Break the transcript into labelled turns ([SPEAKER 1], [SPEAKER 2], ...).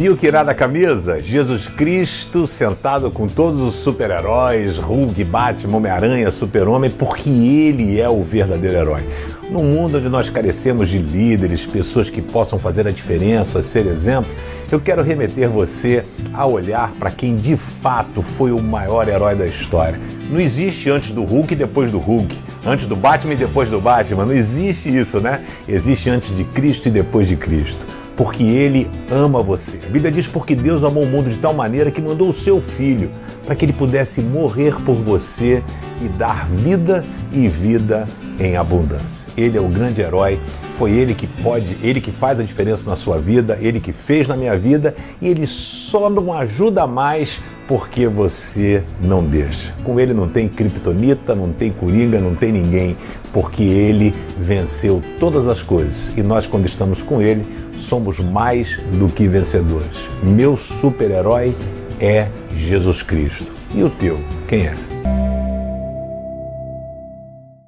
[SPEAKER 1] Viu que irá da camisa? Jesus Cristo sentado com todos os super-heróis, Hulk, Batman, Homem-Aranha, Super-Homem, porque ele é o verdadeiro herói. Num mundo onde nós carecemos de líderes, pessoas que possam fazer a diferença, ser exemplo, eu quero remeter você a olhar para quem de fato foi o maior herói da história. Não existe antes do Hulk e depois do Hulk, antes do Batman e depois do Batman, não existe isso, né? Existe antes de Cristo e depois de Cristo porque Ele ama você. A Bíblia diz porque Deus amou o mundo de tal maneira que mandou o seu Filho para que ele pudesse morrer por você e dar vida e vida em abundância. Ele é o grande herói. Foi ele que pode, ele que faz a diferença na sua vida, ele que fez na minha vida e ele só não ajuda mais porque você não deixa. Com ele não tem criptonita, não tem coringa, não tem ninguém, porque ele venceu todas as coisas. E nós, quando estamos com ele, somos mais do que vencedores. Meu super-herói é Jesus Cristo. E o teu, quem é?